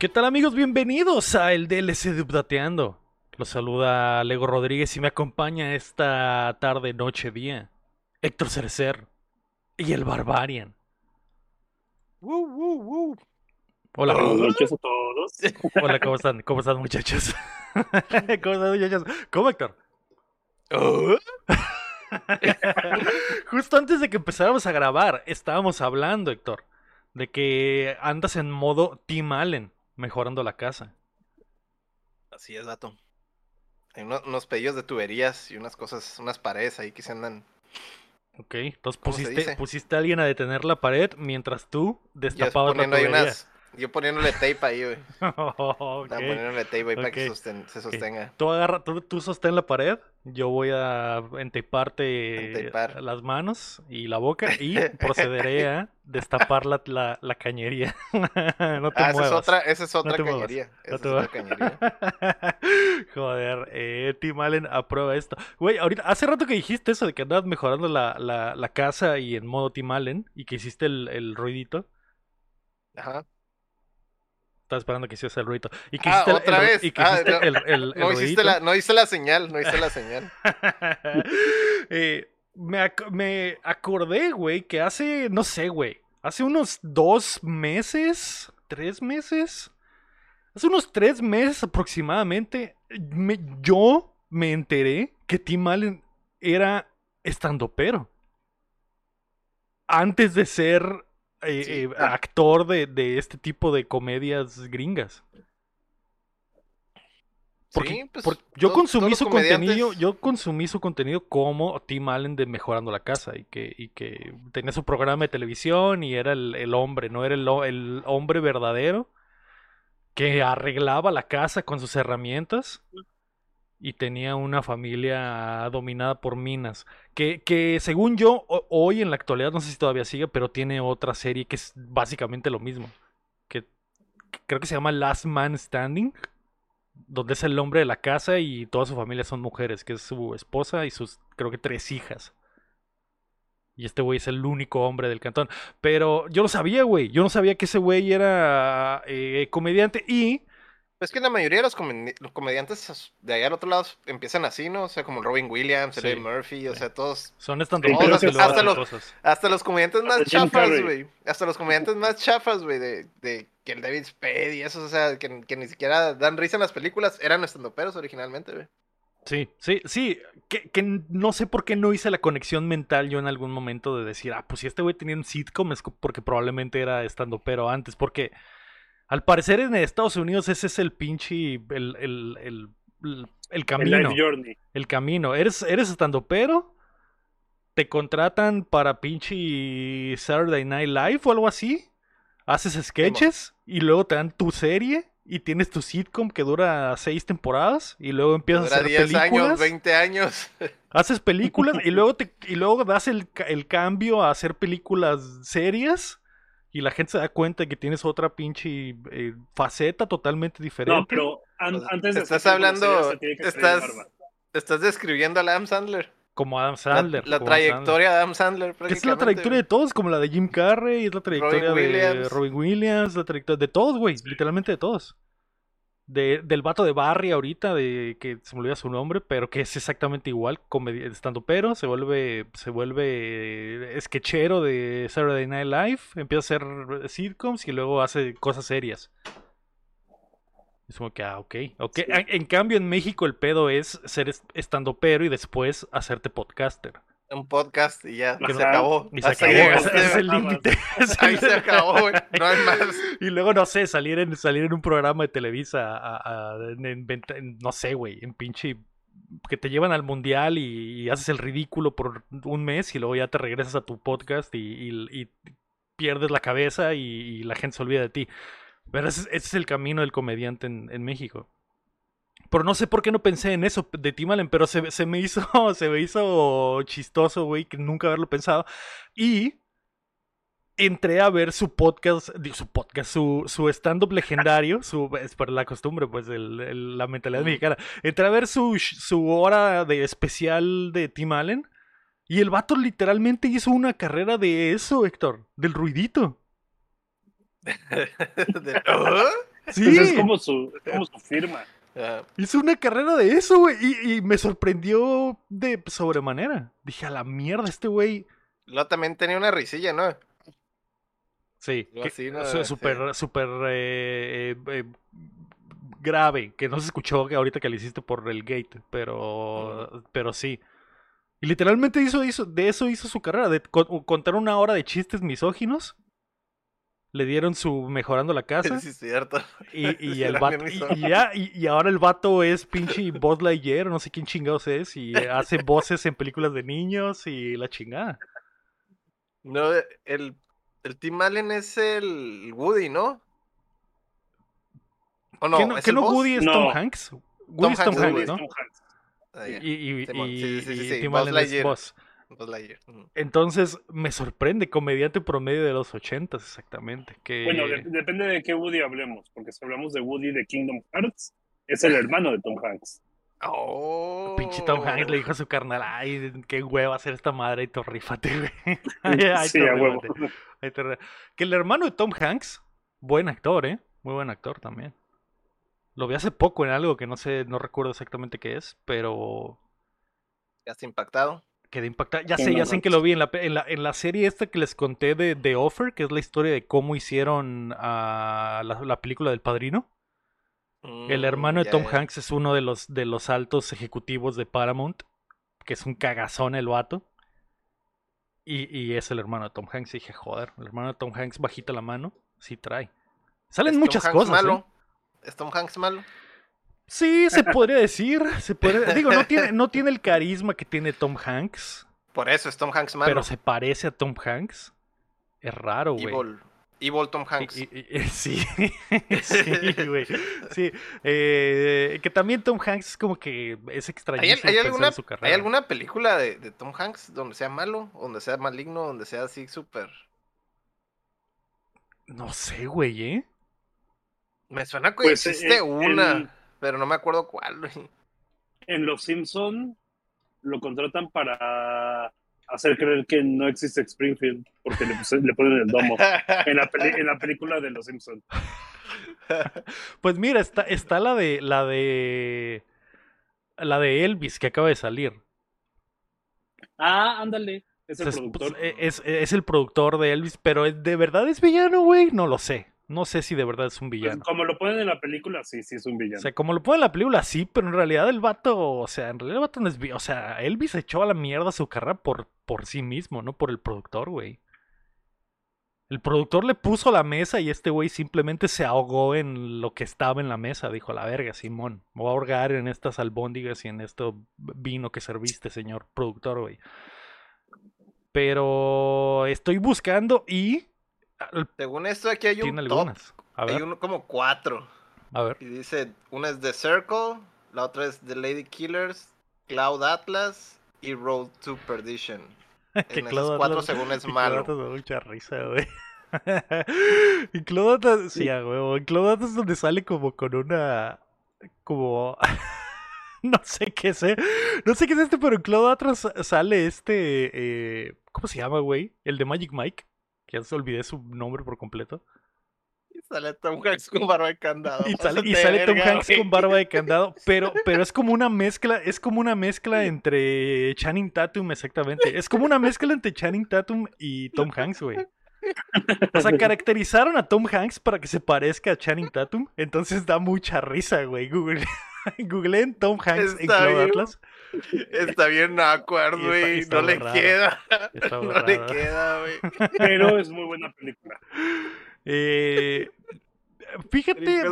¿Qué tal amigos? Bienvenidos a el DLC de Updateando. Los saluda Lego Rodríguez y me acompaña esta tarde, noche, día. Héctor Cerecer y el Barbarian. Hola. Buenas noches a todos. Hola, ¿cómo están? ¿Cómo están muchachos? ¿Cómo están muchachos? ¿Cómo Héctor? Justo antes de que empezáramos a grabar, estábamos hablando, Héctor, de que andas en modo Team Allen mejorando la casa. Así es, dato. Hay uno- unos pedillos de tuberías y unas cosas, unas paredes ahí que se andan. Ok, entonces ¿Cómo se pusiste, pusiste a alguien a detener la pared mientras tú destapabas la tubería. unas. Yo poniéndole tape ahí, güey. Ok. Estaba poniéndole tape ahí para que sosten- se sostenga. Tú agarra, tú, tú sostén la pared, yo voy a enteparte Entepar. las manos y la boca y procederé a destapar la, la, la cañería. no te Ah, esa es otra, esa es otra te muevas. cañería. Esa es otra cañería. Joder, eh, Tim Allen aprueba esto. Güey, ahorita, hace rato que dijiste eso de que andabas mejorando la, la, la casa y en modo Tim Allen y que hiciste el, el ruidito. Ajá. Estaba esperando que hicieras el ruidito. Y que Ah, hiciste el- otra el, ru- vez. Y que Ah, hiciste no. el, el, el No hiciste ruidito. la, no hice la señal, no hice la señal. Eh, me, ac- me acordé, güey, que hace, no sé, güey, hace unos dos meses, tres meses, hace unos tres meses aproximadamente, me- yo me enteré que Tim Allen era estandopero. Antes de ser eh, Sí. eh, actor de, de este tipo de comedias gringas. Porque, sí, pues. porque yo consumí su contenido, yo consumí su contenido como Tim Allen de Mejorando la Casa y que, y que tenía su programa de televisión y era el, el hombre, no era el, el hombre verdadero que arreglaba la casa con sus herramientas y tenía una familia dominada por minas. Que, que según yo, ho- hoy en la actualidad, no sé si todavía sigue, pero tiene otra serie que es básicamente lo mismo. Que, creo que se llama Last Man Standing donde es el hombre de la casa y toda su familia son mujeres, que es su esposa y sus, creo que tres hijas. Y este güey es el único hombre del cantón. Pero yo no sabía, güey. Yo no sabía que ese güey era eh, comediante y... Es que la mayoría de los, comedi- los comediantes de allá al otro lado empiezan así, ¿no? O sea, como Robin Williams, Sí. Eddie Murphy, o sea, todos. Son estando Sí, hasta los-. Hasta los comediantes más chafas, güey. Hasta los comediantes más chafas, güey, de, de que el David Spade y esos, o sea, que, que ni siquiera dan risa en las películas, eran estandoperos originalmente, güey. Sí, sí, sí. Que, que no sé por qué no hice la conexión mental yo en algún momento de decir, ah, pues si este güey tenía un sitcom es porque probablemente era estando pero antes. Porque al parecer en Estados Unidos ese es el pinche, el, el, el, el, camino. El camino. Eres, eres estando pero. Te contratan para pinche Saturday Night Live o algo así. Haces sketches y luego te dan tu serie y tienes tu sitcom que dura seis temporadas y luego empiezas Dura a hacer 10 películas. años, 20 años. Haces películas y luego te y luego das el, el cambio a hacer películas serias y la gente se da cuenta de que tienes otra pinche eh, faceta totalmente diferente. No, pero an- antes de estás hablando- estás-. Estás describiendo a Adam Sandler. como Adam Sandler. La, Sandler. trayectoria de Adam Sandler. Que es la trayectoria de todos, como la de Jim Carrey, es la trayectoria de Williams. Robin Williams, la trayectoria de todos, güey, literalmente de todos. De, del vato de Barry ahorita, de que se me olvida su nombre, pero que es exactamente igual, estando pero, se vuelve, se vuelve eh, sketchero de Saturday Night Live, empieza a hacer sitcoms y luego hace cosas serias. Es como que, ah, ok, ok. Sí. En, en cambio, en México el pedo es ser estando pero y después hacerte podcaster. Un podcast y ya, se acabó. Y se acabó, ahí ese, es el límite. Ahí se acabó, güey. No hay más. Y luego, no sé, salir en, salir en un programa de Televisa, a- a- en- en venta- en- no sé, güey, en pinche... Que te llevan al mundial y, y haces el ridículo por un mes y luego ya te regresas a tu podcast y, y- y pierdes la cabeza y, y la gente se olvida de ti. Pero ese, es- ese es el camino del comediante en, en México. Pero no sé por qué no pensé en eso de Tim Allen, pero se, se me hizo, se me hizo chistoso, güey, que nunca haberlo pensado. Y entré a ver su podcast, su podcast, su, su stand-up legendario, su, es por la costumbre, pues, el- el- la mentalidad Ujú. mexicana. Entré a ver su, su hora de especial de Tim Allen y el vato literalmente hizo una carrera de eso, Héctor, del ruidito. De- ¿Ah? Sí, Pues es como su, como su firma. Ah, hizo una carrera de eso, güey, y, y me sorprendió de sobremanera. Dije, a la mierda, este güey... Luego también tenía una risilla, ¿no? Sí, súper, súper eh, eh, eh, grave, que no se escuchó ahorita que le hiciste por el gate, pero, pero sí. Y literalmente hizo, hizo, de eso hizo su carrera, de co- contar una hora de chistes misóginos. Le dieron su mejorando la casa. Sí, es cierto. Y, y Sí, el vato, y, ya, y, y ahora el vato es pinche Buzz Lightyear, no sé quién chingados es, y hace voces en películas de niños y la chingada. No, el, el Tim Allen es el Woody, ¿no? ¿O no? ¿Qué no, ¿Es qué el no boss? Woody es No. Tom Hanks? Woody es Tom Hanks, Hanks, Woody es ¿no? Tom Hanks. Ah, ya. Y, y, Simón, y- sí, sí, sí, y sí, Tim Buzz Allen es Lightyear. Buzz. Buzz Entonces me sorprende, comediante promedio de los ochentas, exactamente. Que... Bueno, de- depende de qué Woody hablemos, porque si hablamos de Woody de Kingdom Hearts, es el hermano de Tom Hanks. Oh. Pinche Tom Hanks le dijo a su carnal, ay, qué hueva hacer esta madre y tú rífate, güey. Ay, ay, sí, a huevo. ay, Que el hermano de Tom Hanks, buen actor, ¿eh? Muy buen actor también. Lo vi hace poco en algo que no sé, no recuerdo exactamente qué es, pero Ya está impactado. Quedé impactado. Ya sé, ya sé que lo vi en la, en la, en la serie esta que les conté de The Offer, que es la historia de cómo hicieron ah, la, la película del Padrino. El Mm, hermano de Tom. Hanks es uno de los, de los altos ejecutivos de Paramount, que es un cagazón el vato. Y, y es el hermano de Tom Hanks. Y dije, joder, el hermano de Tom Hanks bajita la mano, sí trae. Salen ¿Es Tom muchas Hanks cosas. malo? ¿eh? ¿Es Tom Hanks malo? Sí, se podría decir. Se podría- Digo, no tiene, no tiene el carisma que tiene Tom Hanks, Por eso es Tom Hanks malo. pero se parece a Tom Hanks. Es raro, güey. Evil. Evil Tom Hanks. Y- y- y- sí, sí, güey. Sí, eh, que también Tom Hanks es como que es ¿Hay, extrañísimo hay alguna, en su ¿Hay carrera. alguna película de, de Tom Hanks donde sea malo, donde sea maligno, donde sea así súper... No sé, güey, ¿eh? Me suena que Pues, existe eh, una, pero no me acuerdo cuál. güey. En Los Simpson lo contratan para hacer creer que no existe Springfield, porque le, ponen el domo. En la, peli- en la película de Los Simpson. Pues mira, está, está la de la de la de Elvis que acaba de salir. Ah, ándale. Es el Es, productor. pues, es- es el productor de Elvis, pero ¿es- ¿de verdad es villano, güey? No lo sé. No sé si de verdad es un Pues, villano. como lo ponen en la película, sí, sí es un O villano. sea, como lo pone en la película, sí, pero en realidad el vato, o sea, en realidad el vato no es O sea, Elvis echó a la mierda su carrera por, por sí mismo, no por el productor, güey. El productor le puso la mesa y este güey simplemente se ahogó en lo que estaba en la mesa. Dijo, la verga, Simón, me voy a ahogar en estas albóndigas y en esto vino que serviste, señor productor, güey. Pero estoy buscando y... Según esto, aquí hay un top. algunas. A Hay uno como cuatro. a ver. Y dice, una es The Circle, la otra es The Lady Killers, Cloud Atlas y Road to Perdition. Que En Cloud cuatro Atlas- según es malo. Cloud Atlas me da mucha risa, güey. y Cloud Atlas, sí, a huevo. En Cloud Atlas es donde sale como con una. Como. no sé qué sé. No sé qué es este, pero en Cloud Atlas sale este. eh, ¿Cómo se llama, güey? El de Magic Mike. Que ya se olvidé su nombre por completo. Y sale Tom Hanks con barba de candado. Y sale, y Tom verga, Hanks güey. con barba de candado, pero, pero es como una mezcla, es como una mezcla entre Channing Tatum, exactamente. Es como una mezcla entre Channing Tatum y Tom Hanks, güey. O sea, caracterizaron a Tom Hanks para que se parezca a Channing Tatum, entonces da mucha risa, güey. Google, googleen Tom Hanks en Cloud. Atlas. Está bien awkward, güey. No le queda. No le queda, güey. Pero es muy buena película. Eh, fíjate,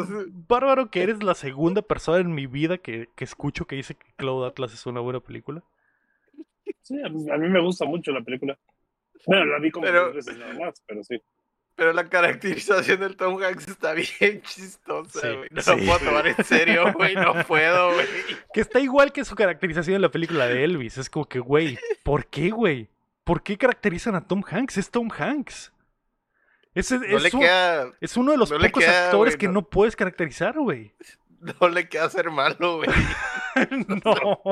Bárbaro, que eres la segunda persona en mi vida que, que escucho que dice que Cloud Atlas es una buena película. Sí, a mí, a mí me gusta mucho la película. Bueno, la vi como Pero- dos veces nada más, pero sí. Pero la caracterización del Tom Hanks está bien chistosa, Sí, güey. No sí. lo puedo tomar en serio, güey. No puedo, güey. Que está igual que su caracterización en la película de Elvis. Es como que, güey, ¿por qué, güey? ¿Por qué caracterizan a Tom Hanks? Es Tom Hanks. No es, le un- queda, es uno de los no le pocos queda, actores que no. no puedes caracterizar, güey. no le queda ser malo, güey. no.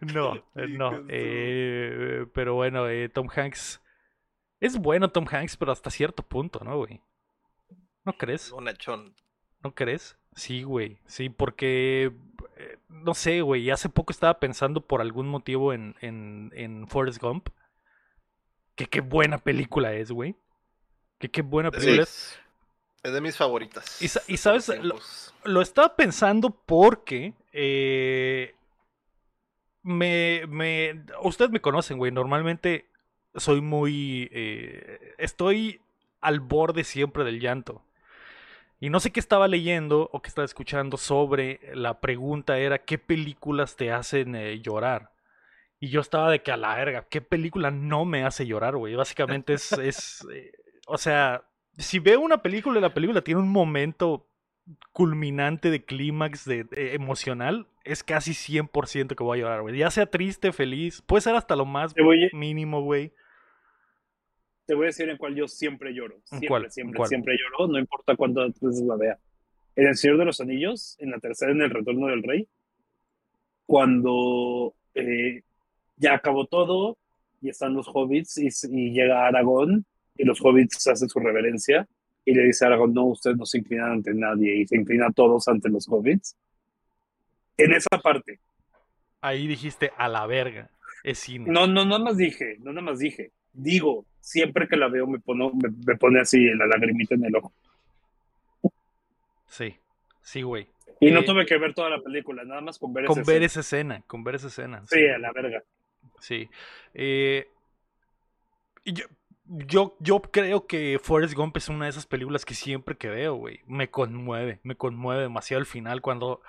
no, eh, no. Eh, pero bueno, eh, Tom Hanks. Es bueno Tom Hanks, pero hasta cierto punto, ¿no, güey? ¿No crees? Bonachón. ¿No crees? Sí, güey. Sí, porque. eh, no sé, güey. Hace poco estaba pensando por algún motivo en, en, en Forrest Gump. Que qué buena película es, güey. Que qué buena película es. es de mis favoritas. Y sabes. Lo estaba pensando porque. eh, me, me. Ustedes me conocen, güey. Normalmente soy muy. eh, estoy al borde siempre del llanto. Y no sé qué estaba leyendo o qué estaba escuchando sobre la pregunta era ¿qué películas te hacen eh, llorar? Y yo estaba de que a la verga, ¿qué película no me hace llorar, güey? Básicamente es, es eh, o sea, si veo una película y la película tiene un momento culminante de clímax de, emocional, es casi 100% que voy a llorar, güey. Ya sea triste, feliz, puede ser hasta lo más mínimo, güey. Te voy a decir en cuál yo siempre lloro. ¿En Siempre, cuál? ¿En siempre, cuál? siempre lloro, no importa cuántas veces la vea. En El Señor de los Anillos, en la tercera, en El Retorno del Rey, cuando eh, ya acabó todo y están los hobbits y, y llega Aragón y los hobbits hacen su reverencia y le dice a Aragón, no, ustedes no se inclinan ante nadie y se inclinan todos ante los hobbits. En esa parte, Ahí dijiste a la verga. Es cine. no, no, nada más dije, no nada más dije, digo, siempre que la veo me, pone me, me pone así la lagrimita en el ojo. Sí, sí, güey. Y no Eh, tuve que ver toda la película, nada más con ver Con esa ver escena. esa escena, con ver esa escena. Sí, a la verga. Sí. Eh, yo, yo, yo creo que Forrest Gump es una de esas películas que siempre que veo, güey, me conmueve, me conmueve demasiado al final cuando...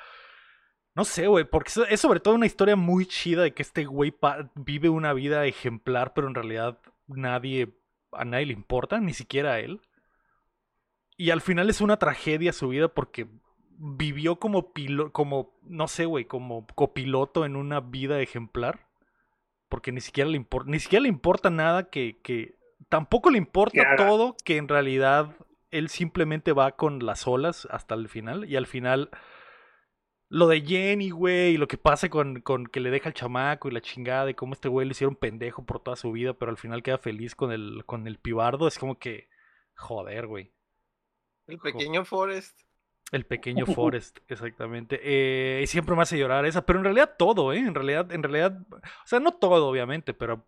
No sé, güey, porque es- sobre todo una historia muy chida de que este güey vive una vida ejemplar, pero en realidad nadie, a nadie le importa, ni siquiera a él. Y al final es una tragedia su vida porque vivió como pilo, como, no sé, güey, como copiloto en una vida ejemplar porque ni siquiera le importa, ni siquiera le importa nada que, que tampoco le importa todo, que en realidad él simplemente va con las olas hasta el final y al final lo de Jenny, güey, y lo que pasa con, con que le deja el chamaco y la chingada y cómo este güey le hicieron pendejo por toda su vida, pero al final queda feliz con el, con el pibardo, es como que, joder, güey. El pequeño Forrest. El pequeño Forrest, exactamente. Eh, y siempre me hace llorar esa, pero en realidad todo, ¿eh? En realidad, en realidad, o sea, no todo, obviamente, pero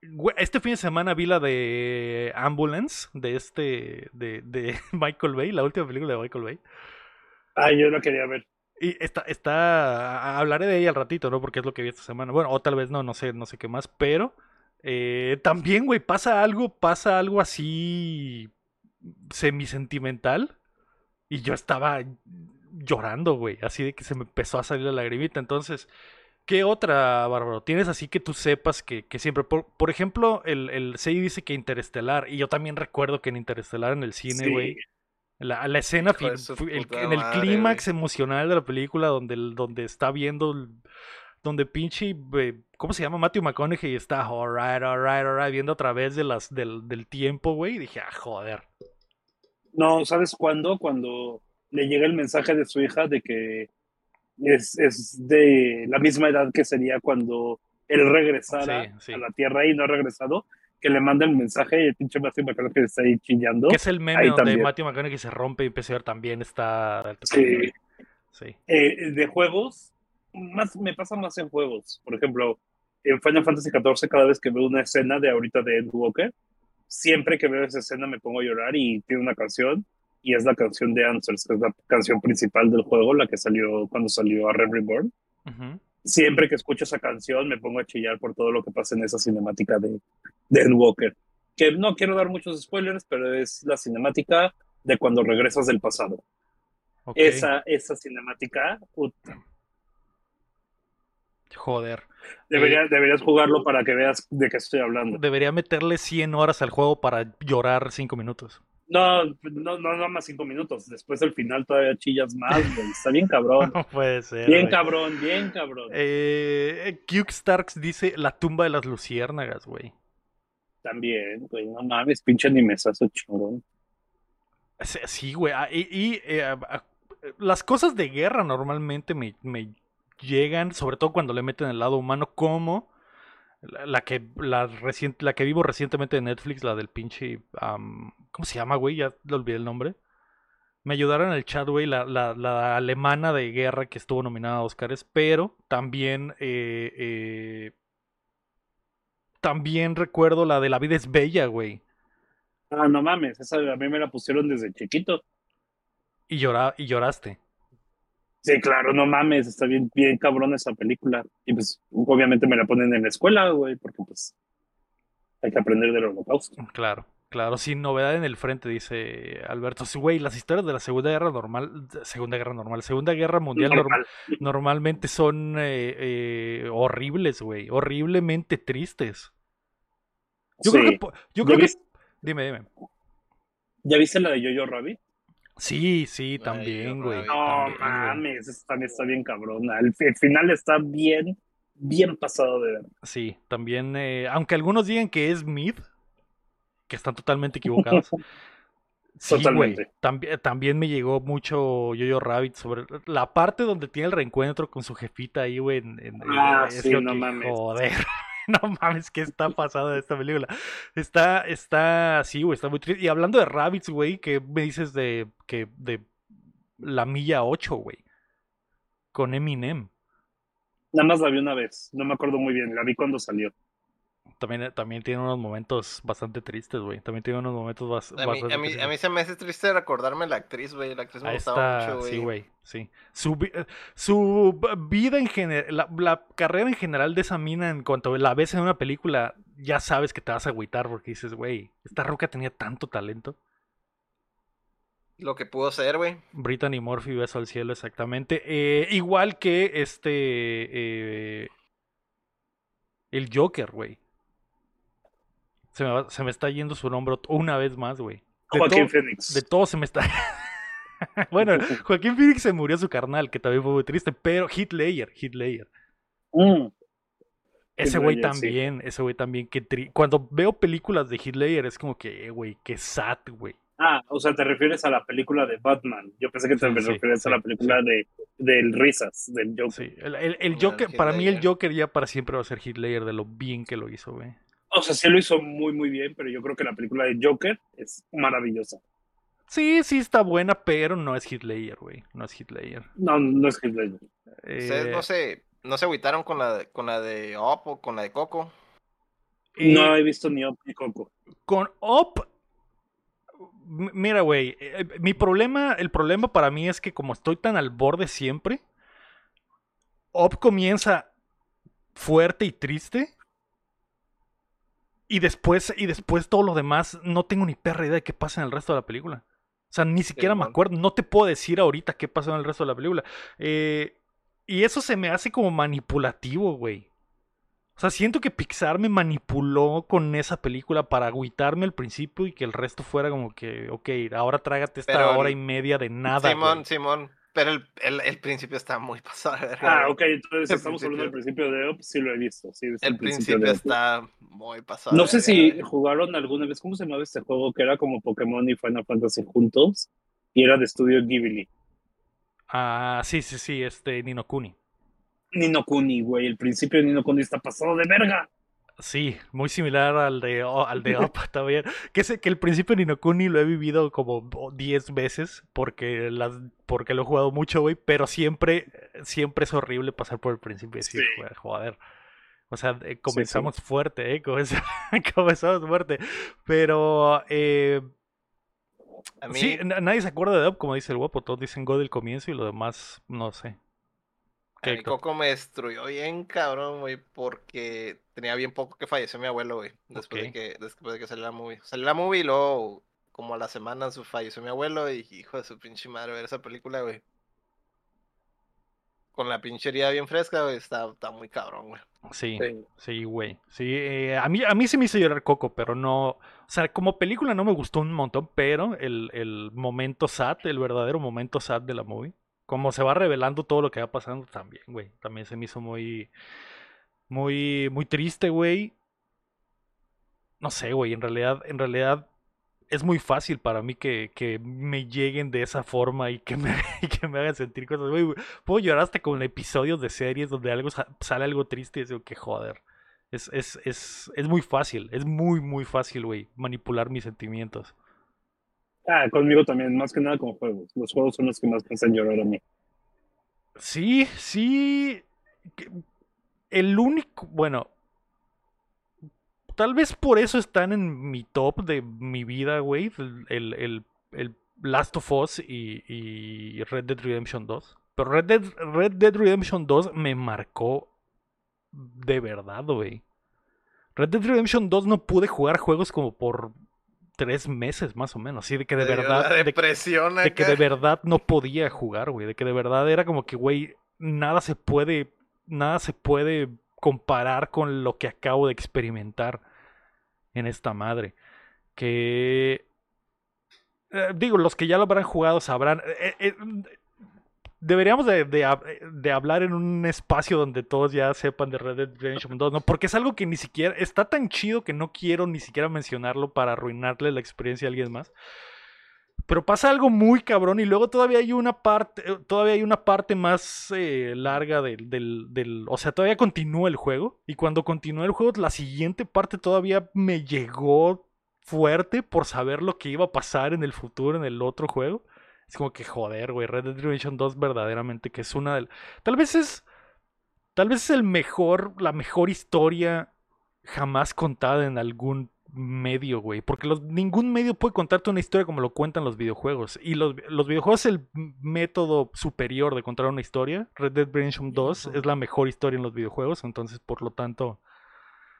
güey, este fin de semana vi la de Ambulance, de este, de, de Michael Bay, la última película de Michael Bay. Ah, yo lo quería ver. Y está, está, hablaré de ella al ratito, ¿no? Porque es lo que vi esta semana. Bueno, o tal vez no, no sé, no sé qué más, pero eh, también, güey, pasa algo, pasa algo así semisentimental. Y yo estaba llorando, güey, así de que se me empezó a salir la lagrimita. Entonces, ¿qué otra, Bárbaro? Tienes así que tú sepas que, que siempre, por, por ejemplo, el, el dice que Interestelar, y yo también recuerdo que en Interestelar en el cine, Sí. La, la escena fin- el- en el clímax emocional de la película donde, donde está viendo, el- donde pinche, ¿cómo se llama? Matthew McConaughey está, alright, alright, alright, viendo a través de las, del, del tiempo, güey, y dije, ah, joder. No, ¿sabes cuándo? Cuando le llega el mensaje de su hija de que es, es de la misma edad que sería cuando él regresara Sí, sí. a la Tierra y no ha regresado, que le manda el mensaje y el pinche Matthew McConaughey está ahí chillando. Que es el meme Ahí donde también. Matthew McConaughey se rompe y ver también está... Sí. Sí. Eh, de juegos, más, me pasa más en juegos. Por ejemplo, en Final Fantasy XIV, cada vez que veo una escena de ahorita de Ed Walker, siempre que veo esa escena me pongo a llorar y tiene una canción, y es la canción de Answers, que es la canción principal del juego, la que salió cuando salió a Red Reborn. Ujú. Siempre que escucho esa canción me pongo a chillar por todo lo que pasa en esa cinemática de, de Ed Walker. Que no quiero dar muchos spoilers, pero es la cinemática de cuando regresas del pasado. Esa, esa cinemática, puta, Joder. Deberías, deberías jugarlo para que veas de qué estoy hablando. Debería meterle 100 horas al juego para llorar 5 minutos. No, no, no, no más cinco minutos. Después del final todavía chillas más, güey. Está bien cabrón. No puede ser. Bien güey. cabrón, bien cabrón. Eh, Cube Starks dice la tumba de las luciérnagas, güey. también, güey, no mames, pinche animesazo chorón. Sí, Sí, güey. ah, Y, y, eh, ah, las cosas de guerra normalmente me, me llegan, sobre todo cuando le meten el lado humano, como la, la que la, recien- la que vivo recientemente de Netflix, la del pinche... ¿Cómo se llama, güey? Ya le olvidé el nombre. Me ayudaron en el chat, güey, la, la, la alemana de guerra que estuvo nominada a Oscars, pero también... eh, eh, también recuerdo la de La vida es bella, güey. Ah, no mames, esa a mí me la pusieron desde chiquito. Y, llora, y lloraste. Sí, claro, no mames, está bien, bien cabrón esa película. Y pues, obviamente me la ponen en la escuela, güey, porque pues hay que aprender del holocausto. Claro, claro, sin novedad en el frente, dice Alberto. Sí, güey, las historias de la Segunda Guerra Normal, Segunda Guerra Normal, Segunda Guerra Mundial norm- Normal. normalmente son eh, eh, horribles, güey, horriblemente tristes. Yo creo que, yo ¿Ya creo que, viste, dime, dime. ¿Ya viste la de Jojo Rabbit? Sí, sí, también, güey. No también, mames, también está bien cabrona. El, fi- el final está bien, bien pasado de ver. Sí, también, eh, aunque algunos digan que es mid, que están totalmente equivocados. Sí, güey. Totalmente. También, también me llegó mucho Yo-Yo Rabbit sobre la parte donde tiene el reencuentro con su jefita ahí, güey. en- en- Ah, es sí, no que, mames. Joder. No mames, ¿qué está pasando en esta película? Está, está, sí, güey, está muy triste. Y hablando de Rabbits, güey, ¿qué me dices de, que, de la milla 8, güey? Con Eminem. Nada más la vi una vez, no me acuerdo muy bien, la vi cuando salió. También, también tiene unos momentos bastante tristes, güey. También tiene unos momentos bas- A mí, bastante a, mí, a tristes. mí se me hace triste recordarme la actriz, güey. La actriz me Ahí gustaba está, mucho, güey. sí, güey, sí. Su, eh, su vida en general, la, la carrera en general de esa mina, en cuanto la ves en una película, ya sabes que te vas a agüitar porque dices, güey, esta roca tenía tanto talento. Lo que pudo ser, güey. Brittany Murphy, beso al cielo, exactamente. Eh, igual que este. eh, el Joker, güey. Se me, va- se me está yendo su nombre una vez más, güey. De Joaquín Phoenix. de todo se me está. bueno, Joaquín Phoenix se murió su carnal, que también fue muy triste, pero Heath Ledger, Heath Ledger. Mm, Ese güey sí. también, ese güey también, que tri- cuando veo películas de Heath Ledger es como que, eh, güey, qué sad, güey. Ah, o sea, te refieres a la película de Batman. Yo pensé que te Sí, sí, refieres a la película de del Risas, del Joker. Sí, el, el- el Joker, para mí el. Joker ya para siempre va a ser Heath Ledger de lo bien que lo hizo, güey. O sea, sí lo hizo muy, muy bien, pero yo creo que la película de Joker es maravillosa. Sí, sí está buena, pero no es Ledger, güey. No es Ledger. No, no es Ustedes Eh, no se, no se agüitaron con la, con la de Op o con la de Coco. eh, No he visto ni Up ni Coco. Con m- mira, güey, eh, mi problema, el problema para mí es que como estoy tan al borde siempre, Up comienza fuerte y triste. Y después, y después todo lo demás, no tengo ni perra idea de qué pasa en el resto de la película. O sea, ni siquiera me acuerdo, no te puedo decir ahorita qué pasó en el resto de la película. Eh, y eso se me hace como manipulativo, güey. O sea, siento que Pixar me manipuló con esa película para agüitarme al principio y que el resto fuera como que, ok, ahora trágate esta Pero hora y media de nada. Simón, güey. Simón. Pero el, el, el principio está muy pasado. de verga, Ah, ok, entonces El estamos hablando del principio. de Up, sí lo he visto. Sí, El principio está muy pasado. No sé si jugaron alguna vez, ¿cómo se llamaba este juego? Que era como Pokémon y Final Fantasy juntos. Y era de estudio Ghibli. Ah, sí, sí, sí, este Nino Kuni. Nino Kuni, güey. El principio de Nino Kuni está pasado de verga. Sí, muy similar al de, o- al de Up también. Que, sé que el principio de Nino Kuni lo he vivido como 10 veces porque, las, porque lo he jugado mucho, güey. Pero siempre, siempre es horrible pasar por el principio y decir, Sí. "Joder. O sea, eh, comenzamos fuerte, ¿eh? Comenzamos, comenzamos fuerte. Pero, eh, A mí, sí, na- nadie se acuerda de Up, como dice el guapo. Todos dicen Go del comienzo y lo demás, no sé. A ¿Qué mí co- Coco me destruyó bien, cabrón, güey, porque tenía bien poco que falleció mi abuelo, güey. Después, de que, después de que salió la movie. Salió la movie y luego, como a la semana, su- falleció mi abuelo y hijo de su pinche madre ver esa película, güey. Con la pinche herida bien fresca, güey, está, está muy cabrón, güey. Sí. Sí. Sí, güey. Sí, eh, a mí, a mí sí me hizo llorar Coco, pero no. O sea, como película no me gustó un montón, pero el, el momento sad, el verdadero momento sad de la movie, como se va revelando todo lo que va pasando también, güey. También se me hizo muy. Muy, muy triste, güey. no sé, güey, en realidad, en realidad es muy fácil para mí que, que me lleguen de esa forma y que me, que me hagan sentir cosas. Güey, puedo llorar hasta con episodios de series donde algo sa- sale algo triste y digo que joder. Es, es, es, es muy fácil, es muy, muy fácil, güey, manipular mis sentimientos. Ah, conmigo también, más que nada con juegos. Los juegos son los que más me hacen llorar a mí. Sí, sí. El único, bueno, tal vez por eso están en mi top de mi vida, güey. El, el, el- el Last of Us y, y Red Dead Redemption 2. Pero Red Dead, Red Dead Redemption 2 me marcó de verdad, güey. Red Dead Redemption 2 no pude jugar juegos como por tres meses más o menos. Así de que de verdad. La de- depresión de que de verdad no podía jugar, güey. De que de verdad era como que, güey, nada se puede, nada se puede comparar con lo que acabo de experimentar en esta madre. Que... eh, digo, los que ya lo habrán jugado sabrán. eh, eh, deberíamos de, de hab- de hablar en un espacio donde todos ya sepan de Red Dead Redemption 2, ¿no? Porque es algo que ni siquiera... Está tan chido que no quiero ni siquiera mencionarlo para arruinarle la experiencia a alguien más. Pero pasa algo muy cabrón y luego todavía hay una parte, eh, todavía hay una parte más eh, larga del, del, del- o sea, todavía continúa el juego y cuando continúa el juego, la siguiente parte todavía me llegó fuerte por saber lo que iba a pasar en el futuro en el otro juego. Es como que joder, güey, Red Dead Redemption 2 verdaderamente que es una del, tal vez es, tal vez es el mejor, la mejor historia jamás contada en algún medio, güey. Porque los, ningún medio puede contarte una historia como lo cuentan los videojuegos. Y los, los videojuegos es el método superior de contar una historia. Red Dead Redemption 2 Ujú. es la mejor historia en los videojuegos. Entonces, por lo tanto.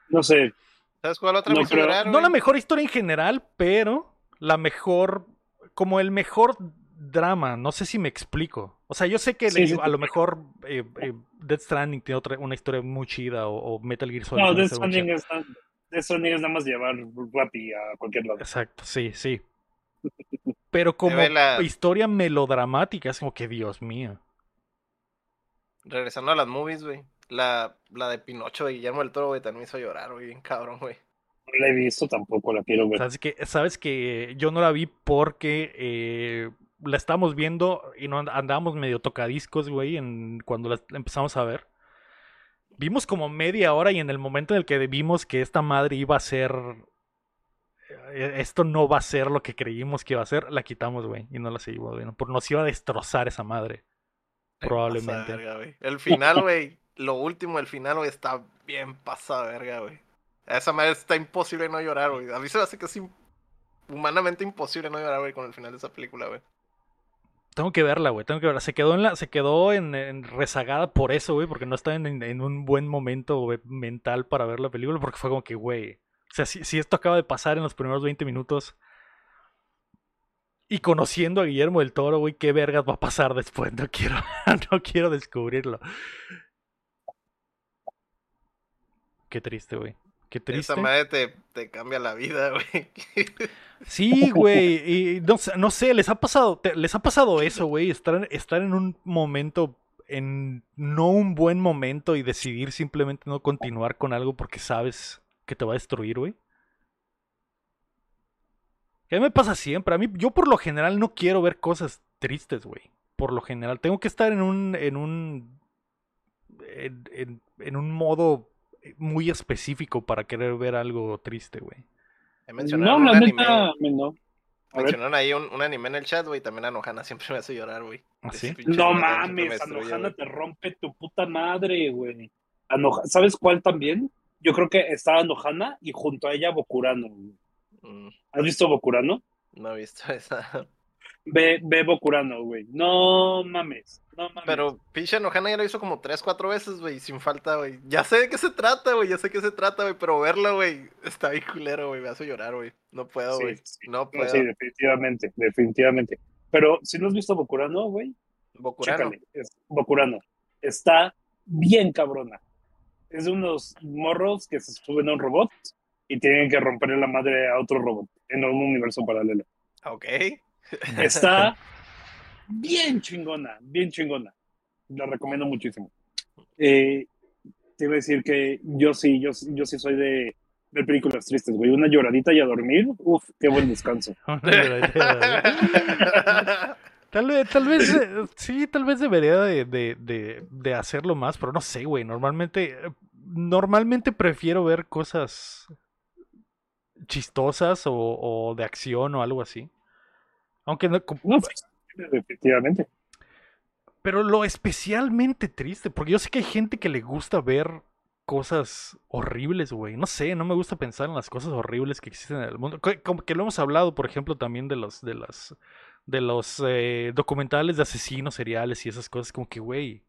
No sé, ¿Sabes cuál otra No No la mejor historia en general, pero la mejor. Como el mejor drama. No sé si me explico. O sea, yo sé que Sí, le- sí, a lo mejor eh, eh, Death Stranding tiene otra, una historia muy chida. O, o Metal Gear Solid. no, Death. Stranding es, Death Stranding es nada más llevar Rappi a cualquier lado. Exacto, sí, sí. Pero como la- historia melodramática, es como que Dios mío. Regresando a las movies, güey. La, la de Pinocho de Guillermo del Toro, güey, también me hizo llorar, güey, bien cabrón, güey. No la he visto tampoco, la quiero ver. Sabes que, sabes que yo no la vi porque eh, la estábamos viendo y no and- andábamos medio tocadiscos, güey, en, cuando la empezamos a ver. Vimos como media hora y en el momento en el que vimos que esta madre iba a ser... eh, Esto no va a ser lo que creímos que iba a ser, la quitamos, güey, y no la seguimos viendo. Porque nos iba a destrozar esa madre. Ay, Probablemente. verga, güey. El final, güey. lo último, el final, güey, está bien pasada verga, güey. A esa madre está imposible no llorar, güey. A mí se me hace que es humanamente imposible no llorar, güey, con el final de esa película, güey. Tengo que verla, güey. Tengo que verla. Se quedó en la, se quedó en, rezagada por eso, güey, porque no estaba en, un buen momento mental para ver la película, porque fue como que, güey. O sea, si, si esto acaba de pasar en los primeros 20 minutos. Y conociendo a Guillermo del Toro, güey, qué vergas va a pasar después. No quiero, no quiero descubrirlo. Qué triste, güey. Qué triste. Esa madre te, te cambia la vida, güey. Sí, güey, y no, sé- no sé, les ha pasado, te- les ha pasado eso, güey, estar, estar en un momento, en no un buen momento y decidir simplemente no continuar con algo porque sabes que te va a destruir, güey. A mí me pasa siempre, a mí, yo por lo general no quiero ver cosas tristes, güey. Por lo general, tengo que estar en un, en un, en, en- en un modo muy específico para querer ver algo triste, güey. Me No, mencionaron la neta, me no. A ver, Mencionaron ahí un, un anime en el chat, güey. También a Nohana siempre me hace llorar, güey. ¿Ah, sí? No mames, Anohana te rompe tu puta madre, güey. Anoja- ¿Sabes cuál también? Yo creo que está Anohana y junto a ella Bokurano. güey. Mm, ¿Has visto Bokurano? no he visto esa. Ve, ve Bokurano, güey. No mames, no mames. Pero pinche Nohana ya lo hizo como tres, cuatro veces, güey, sin falta, güey. Ya sé de qué se trata, güey, ya sé de qué se trata, güey, pero verlo, güey, está bien culero, güey, me hace llorar, güey. No puedo, güey. sí. No No, puedo. sí, definitivamente, definitivamente. Pero si no has visto Bokurano, güey, Bokurano. Es Bokurano. Está bien cabrona. Es de unos morros que se suben a un robot y tienen que romperle la madre a otro robot en un universo paralelo. Ok. Está bien chingona, bien chingona. La recomiendo muchísimo. Eh, te iba a decir que yo sí, yo, yo sí soy de ver películas tristes, güey. Una lloradita y a dormir, uf, qué buen descanso. Tal vez, tal vez, eh, sí, tal vez debería de, de, de, de hacerlo más, pero no sé, güey. Normalmente, normalmente prefiero ver cosas chistosas o, o de acción o algo así. Aunque no, efectivamente. pero lo especialmente triste, porque yo sé que hay gente que le gusta ver cosas horribles, güey. No sé, no me gusta pensar en las cosas horribles que existen en el mundo. Co- Como que lo hemos hablado, por ejemplo, también de los, de las, de los eh, documentales de asesinos seriales y esas cosas, como que, güey.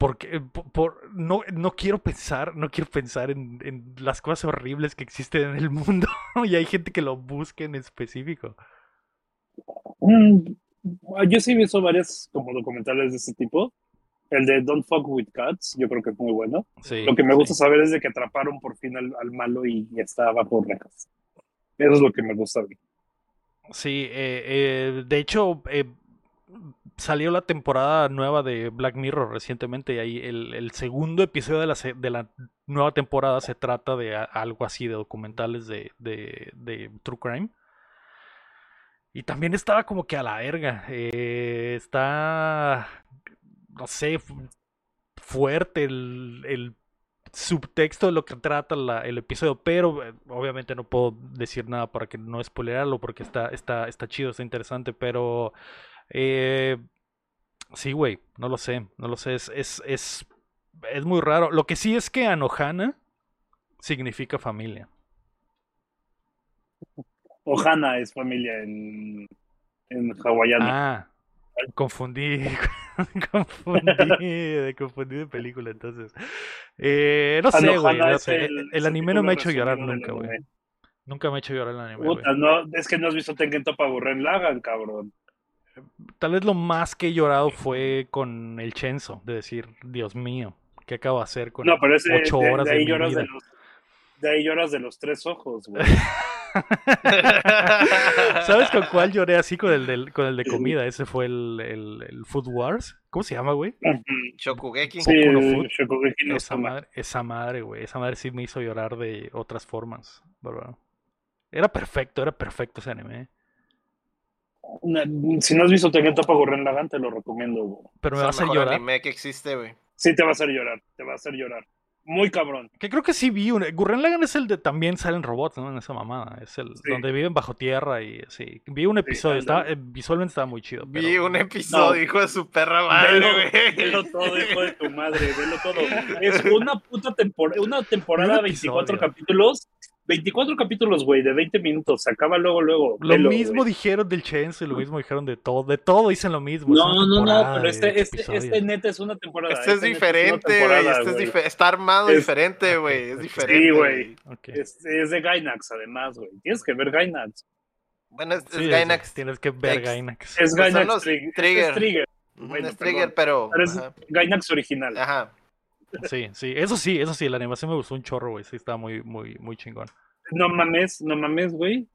Porque por, por- no, no quiero pensar, no quiero pensar en, en las cosas horribles que existen en el mundo. y hay gente que lo busca en específico. Mm, Yo sí he visto varias como documentales de ese tipo. El de Don't Fuck with Cats, yo creo que es muy bueno. Sí, Lo que me gusta sí. saber es de que atraparon por fin al, al malo y, y está bajo rejas. Eso es lo que me gusta a mí. Sí, eh, eh, de hecho, eh, salió la temporada nueva de Black Mirror recientemente y ahí el, el segundo episodio de la, de la nueva temporada se trata de algo así, de documentales de, de, de True Crime. Y también estaba como que a la verga. eh, está, no sé, fu- fuerte el, el subtexto de lo que trata el episodio, pero eh, obviamente no puedo decir nada para que no spoilerarlo porque está, está, está chido, está interesante, pero eh, sí, güey, no lo sé, no lo sé, es, es, es, es muy raro. Lo que sí es que Anohana significa familia. Ohana es familia en, en hawaiano. Ah, confundí, confundí, confundí de película entonces. Eh, no sé, güey, no sé. el- anime no me ha hecho llorar nunca, güey. Nunca me ha hecho llorar el anime. Puta, no, es que no has visto Tengen Toppa Gurren Lagann, cabrón. Tal vez lo más que he llorado fue con el Chenzo, de decir, Dios mío, ¿qué acabo de hacer con No, pero ese, ocho de, horas de de, ahí mi lloras vida? de los, de ahí lloras de los tres ojos, güey. ¿Sabes con cuál lloré así con el, del, con el de comida? Ese fue el, el, el Food Wars. ¿Cómo se llama, güey? Shokugeki. Sí, Boku no el Food. Shokugeki no Esa madre, esa madre, güey. Esa madre sí me hizo llorar de otras formas. Era perfecto, era perfecto ese anime. Una- Si no has visto Tengen Toppa Gurren Lagann, te lo recomiendo, güey. Pero me vas a mejor llorar. anime que existe, güey. Sí, te va a hacer llorar, te va a hacer llorar. Muy cabrón. Que creo que sí vi un... Gurren Lagann es el de también salen robots, ¿no? En esa mamada. Es el Sí. donde viven bajo tierra y sí. Vi un episodio, estaba, eh, visualmente estaba muy chido. Vi un episodio, No. hijo de su perra madre, Velo, güey. velo todo, hijo de tu madre, velo todo. Es una puta temporada, una temporada, Un 24 episodio. capítulos. 24 capítulos, güey, de 20 minutos. Se acaba luego, luego. Lo velo, mismo dijeron del y lo mismo dijeron de todo. De todo dicen lo mismo. es No, no, no, pero este, este, episodios. este neta es una temporada. Este es neta una diferente, güey. Este es dife- está armado Es- diferente, güey. Es diferente. Sí, güey. Ok. Es, es de Gainax, además, güey. Tienes que ver Gainax. Bueno, es, Sí, es Gainax. Tienes que ver. Gainax. Es Pues son Gainax los Trig- Trigger. Es Trigger. Bueno, es Trigger, perdón. pero. Pero es. Gainax original. Ajá. Sí, sí. Eso sí, eso sí. La animación me gustó un chorro, güey. Sí, estaba muy, muy, muy chingón. No mames, no mames, güey.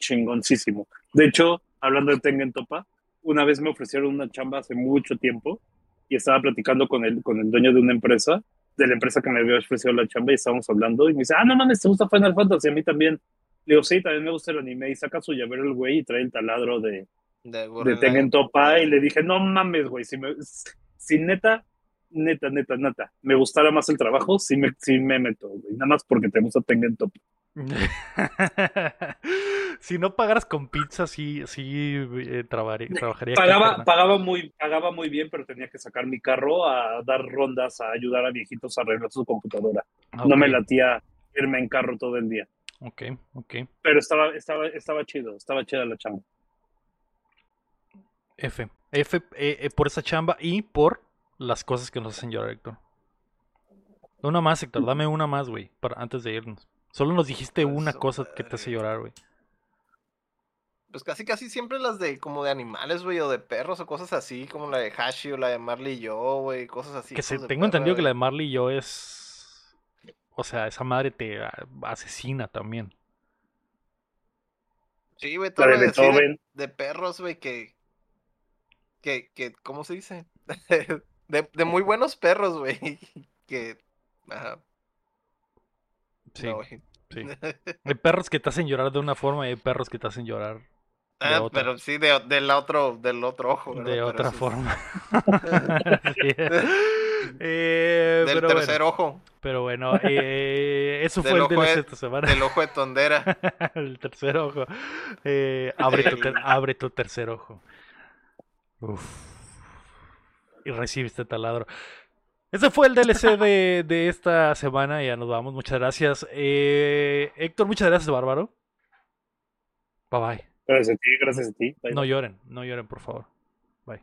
Chingoncísimo. De hecho, hablando de Tengen Topa, una vez me ofrecieron una chamba hace mucho tiempo y estaba platicando con el, con el dueño de una empresa, de la empresa que me había ofrecido la chamba y estábamos hablando y me dice, ah, no mames, ¿te gusta Final Fantasy? A mí también. Le digo, sí, también me gusta el anime y saca su llavero el güey y trae el taladro de, De, de Tengen. Topa y le dije, no mames, güey, si, me, si neta, neta, neta, neta, me gustara más el trabajo, sí me, sí me meto, güey, nada más porque te gusta Tengen Topa. si no pagaras con pizza, sí, sí eh, trabajaría. Pagaba, pagaba, muy, pagaba muy bien, pero tenía que sacar mi carro a dar rondas, a ayudar a viejitos a arreglar su computadora. No me latía irme en carro todo el día. Ok, ok. Pero estaba, estaba, estaba chido, estaba chida la chamba. F. F eh, eh, por esa chamba y por las cosas que nos hacen llorar, Héctor. Una más, Héctor. Dame una más, güey, para antes de irnos. Solo nos dijiste una cosa que te hace llorar, güey. Pues casi casi siempre las de como de animales, güey, o de perros o cosas así, como la de Hashi o la de Marley y yo, güey, cosas así. Que se, tengo entendido que la de. Marley y yo es. O sea, esa madre te asesina también. Sí, güey, todo de lo de, de perros, güey, que, que, que, ¿cómo se dice? de, de muy buenos perros, güey, que, ajá. Sí, No, sí. Hay perros que te hacen llorar de una forma y hay perros que te hacen llorar Ah, otra. pero sí, de, del otro, del otro ojo. ¿verdad? de Pero otra sí. forma. Sí. Eh, Del pero, tercer bueno, ojo. pero bueno, eh, eso fue el de- de esta semana. Del ojo de tondera. el tercer ojo. Eh, abre, tu ter- abre tu tercer ojo. Uf. Y recibe este taladro. Ese fue el DLC de, de esta semana. Ya nos vamos. Muchas gracias. Eh, Héctor, muchas gracias, Bárbaro. Bye bye. Gracias a ti, gracias a ti. Bye, No lloren, no lloren, por favor. Bye.